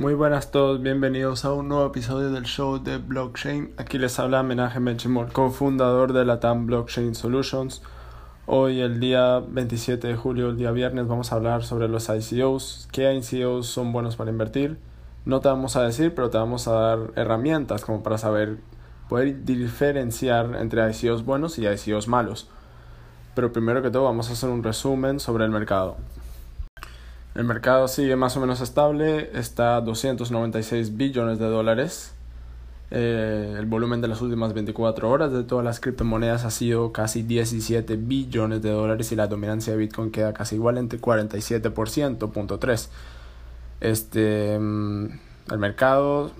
Muy buenas a todos, bienvenidos a un nuevo episodio del show de Blockchain. Aquí les habla Menaje Mechimor, cofundador de la TAM Blockchain Solutions. Hoy, el día 27 de julio, el día viernes, vamos a hablar sobre los ICOs, qué ICOs son buenos para invertir. No te vamos a decir, pero te vamos a dar herramientas como para saber, poder diferenciar entre ICOs buenos y ICOs malos. Pero primero que todo vamos a hacer un resumen sobre el mercado. El mercado sigue más o menos estable, está a 296 billones de dólares. Eh, el volumen de las últimas 24 horas de todas las criptomonedas ha sido casi 17 billones de dólares y la dominancia de Bitcoin queda casi igual entre 47%, Este, mm, el mercado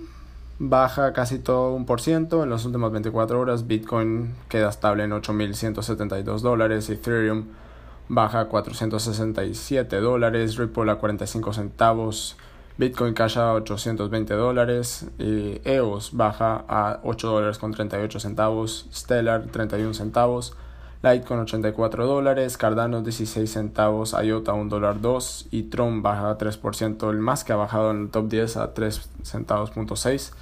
baja casi todo un por ciento en las últimas 24 horas. Bitcoin queda estable en 8.172 dólares, Ethereum baja a 467 dólares, Ripple a 45 centavos, Bitcoin Cash a 820 dólares, EOS baja a 8 dólares con 38 centavos, Stellar 31 centavos, Litecoin 84 dólares, Cardano 16 centavos, IOTA 1 dólar 2 y Tron baja a 3%, el más que ha bajado en el top 10 a 3 centavos punto 6.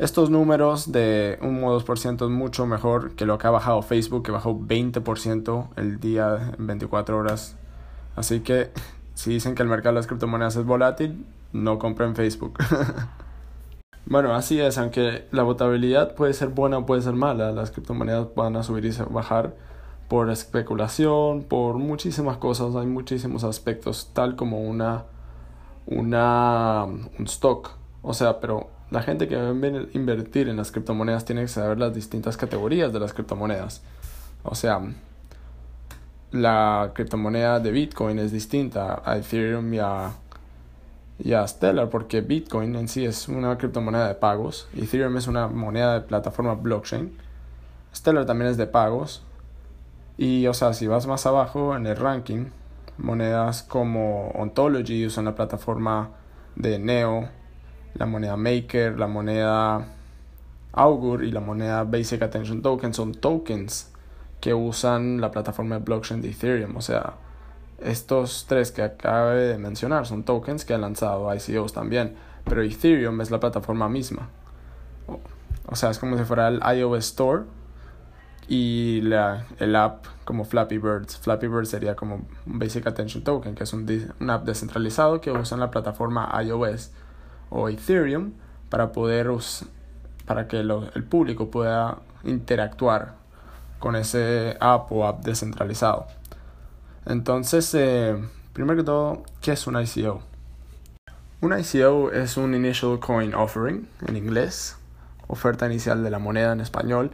Estos números de un 2% es mucho mejor que lo que ha bajado Facebook, que bajó 20% el día en 24 horas. Así que si dicen que el mercado de las criptomonedas es volátil, no compren Facebook. bueno, así es, aunque la votabilidad puede ser buena o puede ser mala, las criptomonedas van a subir y bajar por especulación, por muchísimas cosas, hay muchísimos aspectos, tal como una, una un stock. O sea, pero la gente que va a invertir en las criptomonedas tiene que saber las distintas categorías de las criptomonedas. O sea, la criptomoneda de Bitcoin es distinta a Ethereum y a, y a Stellar porque Bitcoin en sí es una criptomoneda de pagos, Ethereum es una moneda de plataforma blockchain, Stellar también es de pagos y o sea, si vas más abajo en el ranking, monedas como Ontology usan la plataforma de Neo, la moneda Maker, la moneda Augur y la moneda Basic Attention Token son tokens que usan la plataforma de blockchain de Ethereum. O sea, estos tres que acabo de mencionar son tokens que han lanzado ICOs también, pero Ethereum es la plataforma misma. O sea, es como si fuera el iOS Store y la, el app como Flappy Birds. Flappy Bird sería como un Basic Attention Token, que es un, un app descentralizado que usa la plataforma iOS o Ethereum para poder para que el público pueda interactuar con ese app o app descentralizado. Entonces, eh, primero que todo, ¿qué es un ICO? Un ICO es un Initial Coin Offering en inglés, oferta inicial de la moneda en español.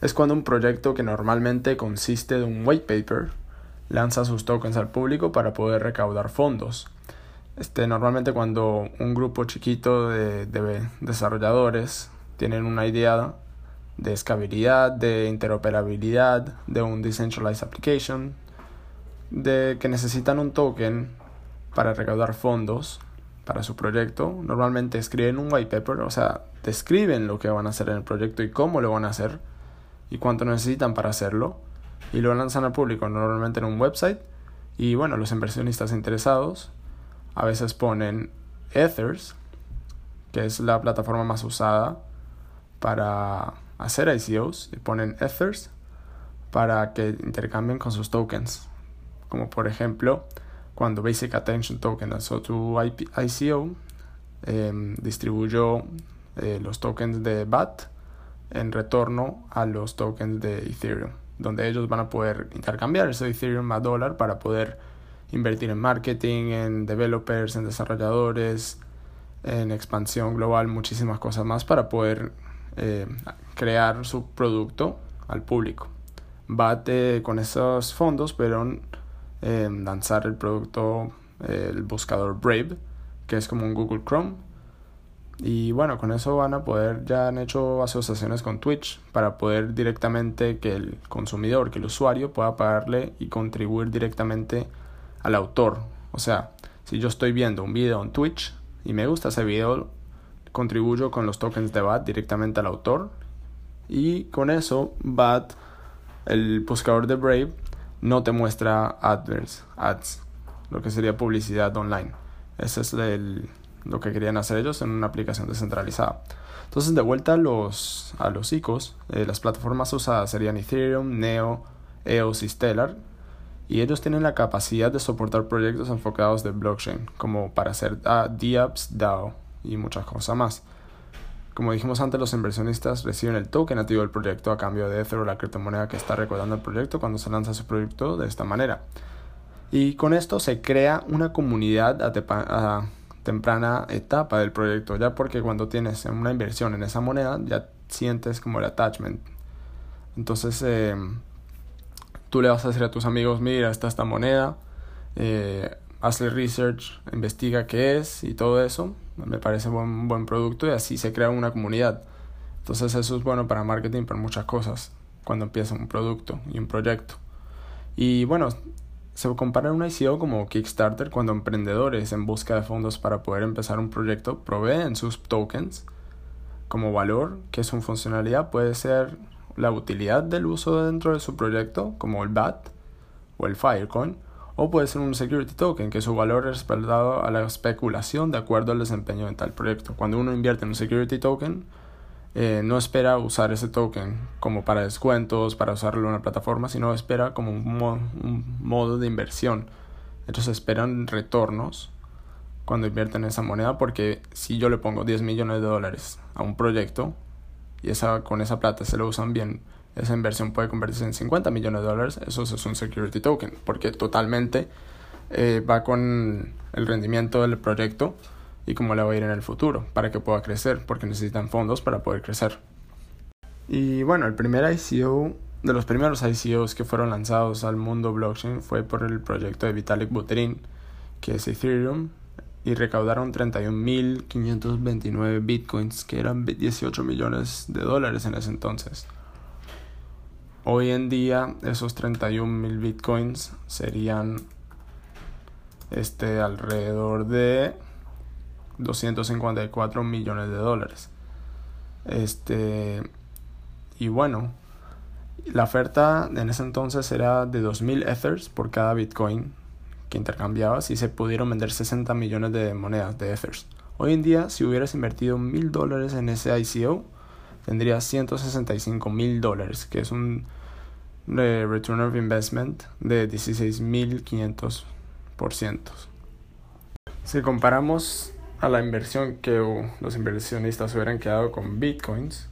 Es cuando un proyecto que normalmente consiste de un white paper lanza sus tokens al público para poder recaudar fondos. Este, normalmente cuando un grupo chiquito de, desarrolladores tienen una idea de escalabilidad, de interoperabilidad, de un decentralized application, de que necesitan un token para recaudar fondos para su proyecto, normalmente escriben un white paper, o sea, describen lo que van a hacer en el proyecto y cómo lo van a hacer y cuánto necesitan para hacerlo y lo lanzan al público normalmente en un website y bueno, los inversionistas interesados a veces ponen Ethers, que es la plataforma más usada para hacer ICOs, y ponen Ethers para que intercambien con sus tokens. Como por ejemplo, cuando Basic Attention Token lanzó tu ICO, em, distribuyó eh, los tokens de BAT en retorno a los tokens de Ethereum, donde ellos van a poder intercambiar ese Ethereum a dólar para poder invertir en marketing, en developers, en desarrolladores, en expansión global, muchísimas cosas más para poder eh, crear su producto al público. Bate con esos fondos, pero eh, lanzar el producto, el buscador Brave, que es como un Google Chrome. Y bueno, con eso van a poder, ya han hecho asociaciones con Twitch para poder directamente que el consumidor, que el usuario pueda pagarle y contribuir directamente al autor. O sea, si yo estoy viendo un video en Twitch y me gusta ese video, contribuyo con los tokens de BAT directamente al autor. Y con eso, BAT, el buscador de Brave, no te muestra adverts, ads, lo que sería publicidad online. Esa es el, lo que querían hacer ellos en una aplicación descentralizada. Entonces, de vuelta a los, a los ICOs, eh, las plataformas usadas serían Ethereum, Neo, EOS y Stellar. Y ellos tienen la capacidad de soportar proyectos enfocados de blockchain, como para hacer uh, DApps, DAO y muchas cosas más. Como dijimos antes, los inversionistas reciben el token nativo del proyecto a cambio de Ether o la criptomoneda que está recordando el proyecto cuando se lanza su proyecto de esta manera. Y con esto se crea una comunidad a, temprana etapa del proyecto, ya porque cuando tienes una inversión en esa moneda ya sientes como el attachment. Entonces eh, tú le vas a decir a tus amigos, mira, está esta moneda, eh, hazle research, investiga qué es y todo eso. Me parece un buen producto y así se crea una comunidad. Entonces eso es bueno para marketing, para muchas cosas, cuando empieza un producto y un proyecto. Y bueno, se compara un ICO como Kickstarter cuando emprendedores en busca de fondos para poder empezar un proyecto proveen sus tokens como valor, que su funcionalidad puede ser la utilidad del uso dentro de su proyecto, como el BAT o el Filecoin, o puede ser un security token, que su valor es respaldado a la especulación de acuerdo al desempeño de tal proyecto. Cuando uno invierte en un security token, eh, no espera usar ese token como para descuentos, para usarlo en una plataforma, sino espera como un, modo de inversión. Ellos esperan retornos cuando invierten esa moneda porque si yo le pongo 10 millones de dólares a un proyecto y esa, con esa plata se lo usan bien esa inversión puede convertirse en 50 millones de dólares, eso es un security token, porque totalmente eh, va con el rendimiento del proyecto y cómo le va a ir en el futuro para que pueda crecer, porque necesitan fondos para poder crecer. Y bueno, el primer ICO, de los primeros ICOs que fueron lanzados al mundo blockchain fue por el proyecto de Vitalik Buterin, que es Ethereum, y recaudaron 31.529 bitcoins, que eran 18 millones de dólares en ese entonces. Hoy en día esos 31 mil bitcoins serían este alrededor de 254 millones de dólares. Este y bueno, la oferta en ese entonces era de 2000 ethers por cada bitcoin que intercambiabas y se pudieron vender 60 millones de monedas de ethers. Hoy en día, si hubieras invertido mil dólares en ese ICO, tendría 165 mil dólares, que es un return of investment de 16.500%. Si comparamos a la inversión que los inversionistas hubieran quedado con bitcoins,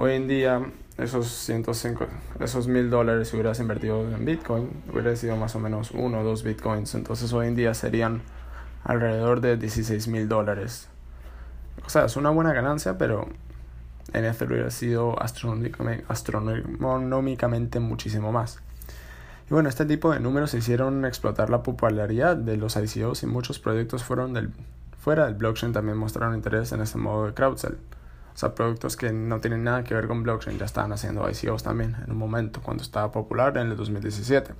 hoy en día esos 105, esos mil dólares si hubieras invertido en bitcoin, hubiera sido más o menos uno o dos bitcoins, entonces hoy en día serían alrededor de 16 mil dólares o sea, es una buena ganancia, pero en Ether hubiera sido astronómicamente muchísimo más. Y bueno, este tipo de números hicieron explotar la popularidad de los ICOs y muchos proyectos fueron del, fuera del blockchain también mostraron interés en este modo de crowdsell. O sea, productos que no tienen nada que ver con blockchain ya estaban haciendo ICOs también en un momento cuando estaba popular en el 2017.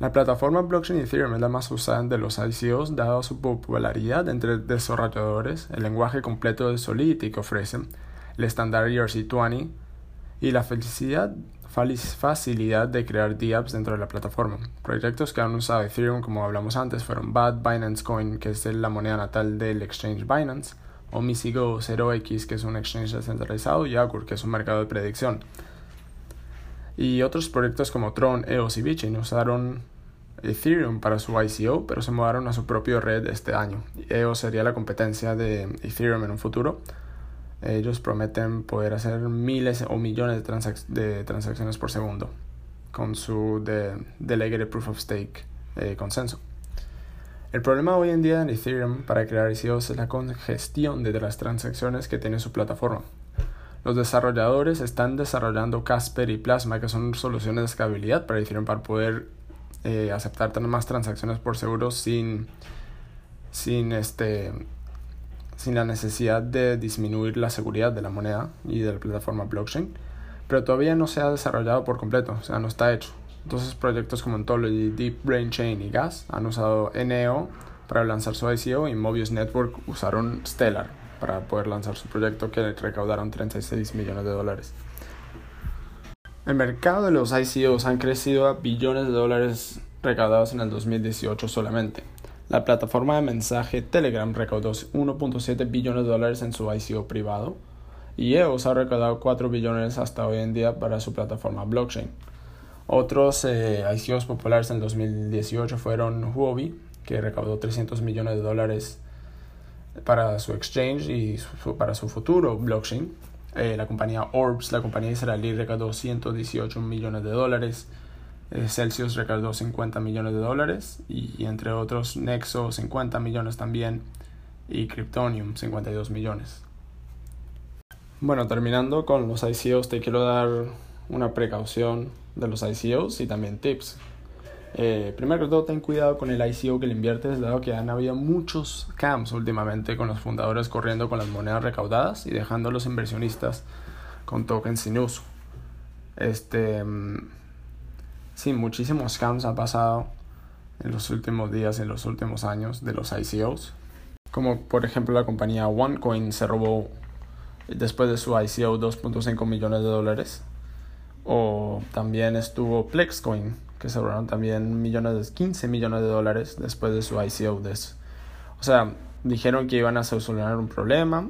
La plataforma blockchain Ethereum es la más usada de los ICOs dado su popularidad entre desarrolladores, el lenguaje completo de Solidity que ofrecen, el estándar ERC20 y la facilidad, facilidad de crear DApps dentro de la plataforma. Proyectos que han usado Ethereum, como hablamos antes, fueron BAD, Binance Coin, que es la moneda natal del exchange Binance, Omisigo 0x, que es un exchange descentralizado, y Augur, que es un mercado de predicción. Y otros proyectos como Tron, EOS y Bitcoin usaron Ethereum para su ICO, pero se mudaron a su propia red este año. EOS sería la competencia de Ethereum en un futuro. Ellos prometen poder hacer miles o millones de, transacciones por segundo con su de Delegated Proof of Stake eh, consenso. El problema hoy en día en Ethereum para crear ICOs es la congestión de las transacciones que tiene su plataforma. Los desarrolladores están desarrollando Casper y Plasma, que son soluciones de escalabilidad para Ethereum para poder eh, aceptar más transacciones por seguro sin, sin, este, sin la necesidad de disminuir la seguridad de la moneda y de la plataforma blockchain. Pero todavía no se ha desarrollado por completo, o sea, no está hecho. Entonces proyectos como Ontology, Deep Brain Chain y Gas han usado NEO para lanzar su ICO y Mobius Network usaron Stellar para poder lanzar su proyecto que recaudaron 36 millones de dólares. El mercado de los ICOs han crecido a billones de dólares recaudados en el 2018 solamente. La plataforma de mensaje Telegram recaudó 1.7 billones de dólares en su ICO privado y EOS ha recaudado 4 billones hasta hoy en día para su plataforma blockchain. Otros eh, ICOs populares en 2018 fueron Huobi, que recaudó 300 millones de dólares para su exchange y para su futuro blockchain. Eh, la compañía Orbs, la compañía israelí, recaudó 118 millones de dólares. Eh, Celsius recaudó 50 millones de dólares y, entre otros Nexo 50 millones también y Kryptonium 52 millones. Bueno, terminando con los ICOs, te quiero dar una precaución de los ICOs y también tips. Eh, primero que todo, ten cuidado con el ICO que le inviertes, dado que han habido muchos scams últimamente con los fundadores corriendo con las monedas recaudadas y dejando a los inversionistas con tokens sin uso. Este, mm, sí, muchísimos scams han pasado en los últimos días, en los últimos años de los ICOs. Como por ejemplo la compañía OneCoin se robó después de su ICO 2.5 millones de dólares. O también estuvo Plexcoin, que se robaron también millones, 15 millones de dólares después de su ICO. O sea, dijeron que iban a solucionar un problema,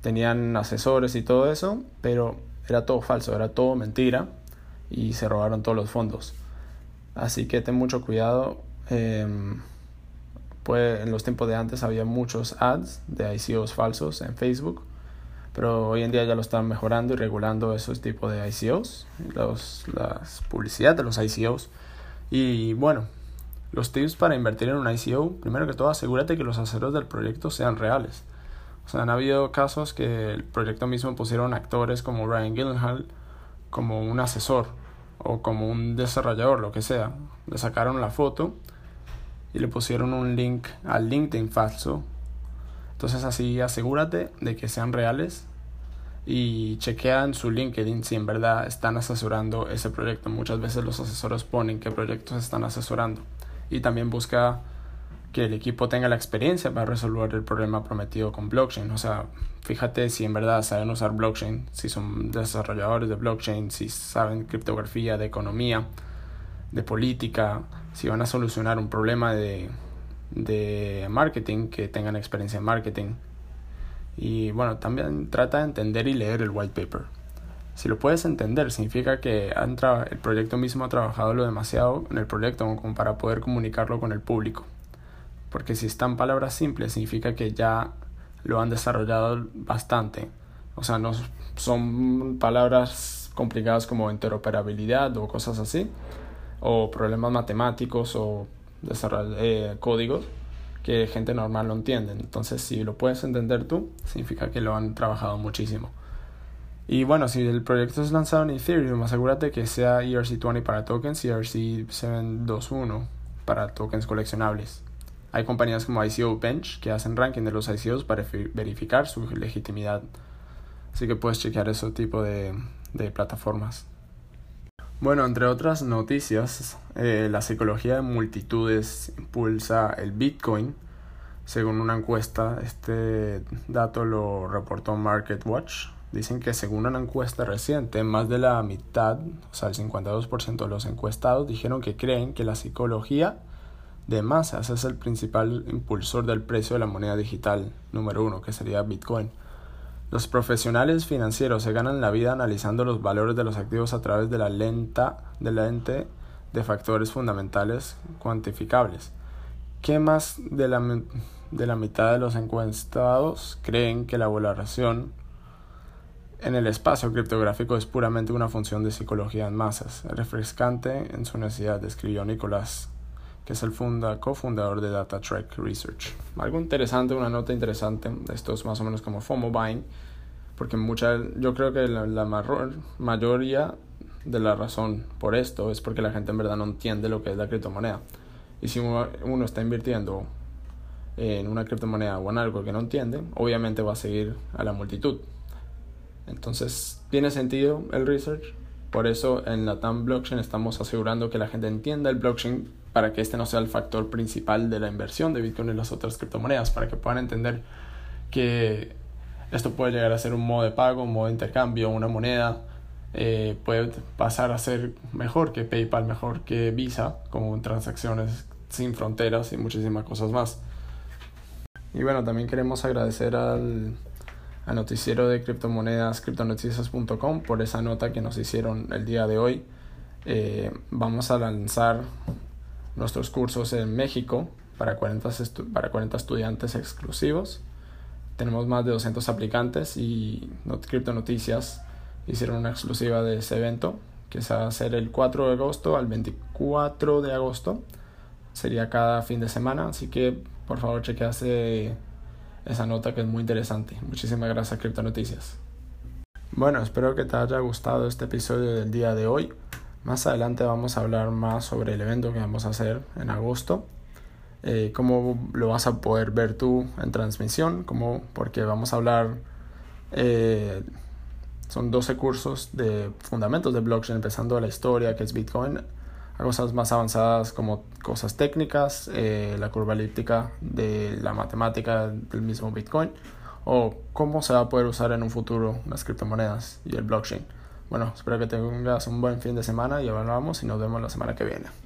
tenían asesores y todo eso, pero era todo falso, era todo mentira y se robaron todos los fondos. Así que ten mucho cuidado. pues en los tiempos de antes había muchos ads de ICOs falsos en Facebook, pero hoy en día ya lo están mejorando y regulando esos tipos de ICOs, los, las publicidad de los ICOs. Y bueno, los tips para invertir en un ICO, primero que todo asegúrate que los asesores del proyecto sean reales. O sea, han habido casos que el proyecto mismo pusieron actores como Ryan Gillenhall como un asesor o como un desarrollador, lo que sea. Le sacaron la foto y le pusieron un link al LinkedIn falso entonces así asegúrate de que sean reales y chequea en su LinkedIn si en verdad están asesorando ese proyecto. Muchas veces los asesores ponen qué proyectos están asesorando. Y también busca que el equipo tenga la experiencia para resolver el problema prometido con blockchain. O sea, fíjate si en verdad saben usar blockchain, si son desarrolladores de blockchain, si saben criptografía, de economía, de política, si van a solucionar un problema de de marketing que tengan experiencia en marketing. Y bueno, también trata de entender y leer el white paper. Si lo puedes entender, significa que el proyecto mismo ha trabajado lo demasiado en el proyecto como para poder comunicarlo con el público. Porque si están palabras simples, significa que ya lo han desarrollado bastante. O sea, no son palabras complicadas como interoperabilidad o cosas así, o problemas matemáticos o eh, códigos que gente normal no entiende. Entonces, si lo puedes entender tú, significa que lo han trabajado muchísimo. Y bueno, si el proyecto es lanzado en Ethereum, asegúrate que sea ERC20 para tokens y ERC721 para tokens coleccionables. Hay compañías como ICO Bench que hacen ranking de los ICOs para verificar su legitimidad. Así que puedes chequear ese tipo de, de plataformas. Bueno, entre otras noticias, eh, la psicología de multitudes impulsa el Bitcoin. Según una encuesta, este dato lo reportó MarketWatch. Dicen que según una encuesta reciente, más de la mitad, o sea, el 52% de los encuestados dijeron que creen que la psicología de masas es el principal impulsor del precio de la moneda digital número uno, que sería Bitcoin. Los profesionales financieros se ganan la vida analizando los valores de los activos a través de la, lenta, de lente de factores fundamentales cuantificables. ¿Qué más de la, de la mitad de los encuestados creen que la valoración en el espacio criptográfico es puramente una función de psicología en masas? Refrescante en su necesidad, describió Nicolás que es el funda, cofundador de DataTrack Research. Algo interesante, una nota interesante, esto es más o menos como FOMO buying, porque mucha, yo creo que la, la mayoría de la razón por esto es porque la gente en verdad no entiende lo que es la criptomoneda. Y si uno está invirtiendo en una criptomoneda o en algo que no entiende, obviamente va a seguir a la multitud. Entonces, tiene sentido el research. Por eso en la TAM blockchain estamos asegurando que la gente entienda el blockchain para que este no sea el factor principal de la inversión de Bitcoin y las otras criptomonedas, para que puedan entender que esto puede llegar a ser un modo de pago, un modo de intercambio, una moneda, eh, puede pasar a ser mejor que PayPal, mejor que Visa, como transacciones sin fronteras y muchísimas cosas más. Y bueno, también queremos agradecer al, al noticiero de criptomonedas, criptonoticias.com, por esa nota que nos hicieron el día de hoy. Eh, vamos a lanzar nuestros cursos en México para 40, para 40 estudiantes exclusivos. Tenemos más de 200 aplicantes y Crypto Noticias hicieron una exclusiva de ese evento que se va a hacer el 4 de agosto al 24 de agosto. Sería cada fin de semana, así que por favor chequease esa nota que es muy interesante. Muchísimas gracias Crypto Noticias. Bueno, espero que te haya gustado este episodio del día de hoy. Más adelante vamos a hablar más sobre el evento que vamos a hacer en agosto. Eh, cómo lo vas a poder ver tú en transmisión, cómo, porque vamos a hablar, eh, son 12 cursos de fundamentos de blockchain, empezando la historia que es Bitcoin, a cosas más avanzadas como cosas técnicas, eh, la curva elíptica de la matemática del mismo Bitcoin, o cómo se va a poder usar en un futuro las criptomonedas y el blockchain. Bueno, espero que tengas un buen fin de semana y hablamos y nos vemos la semana que viene.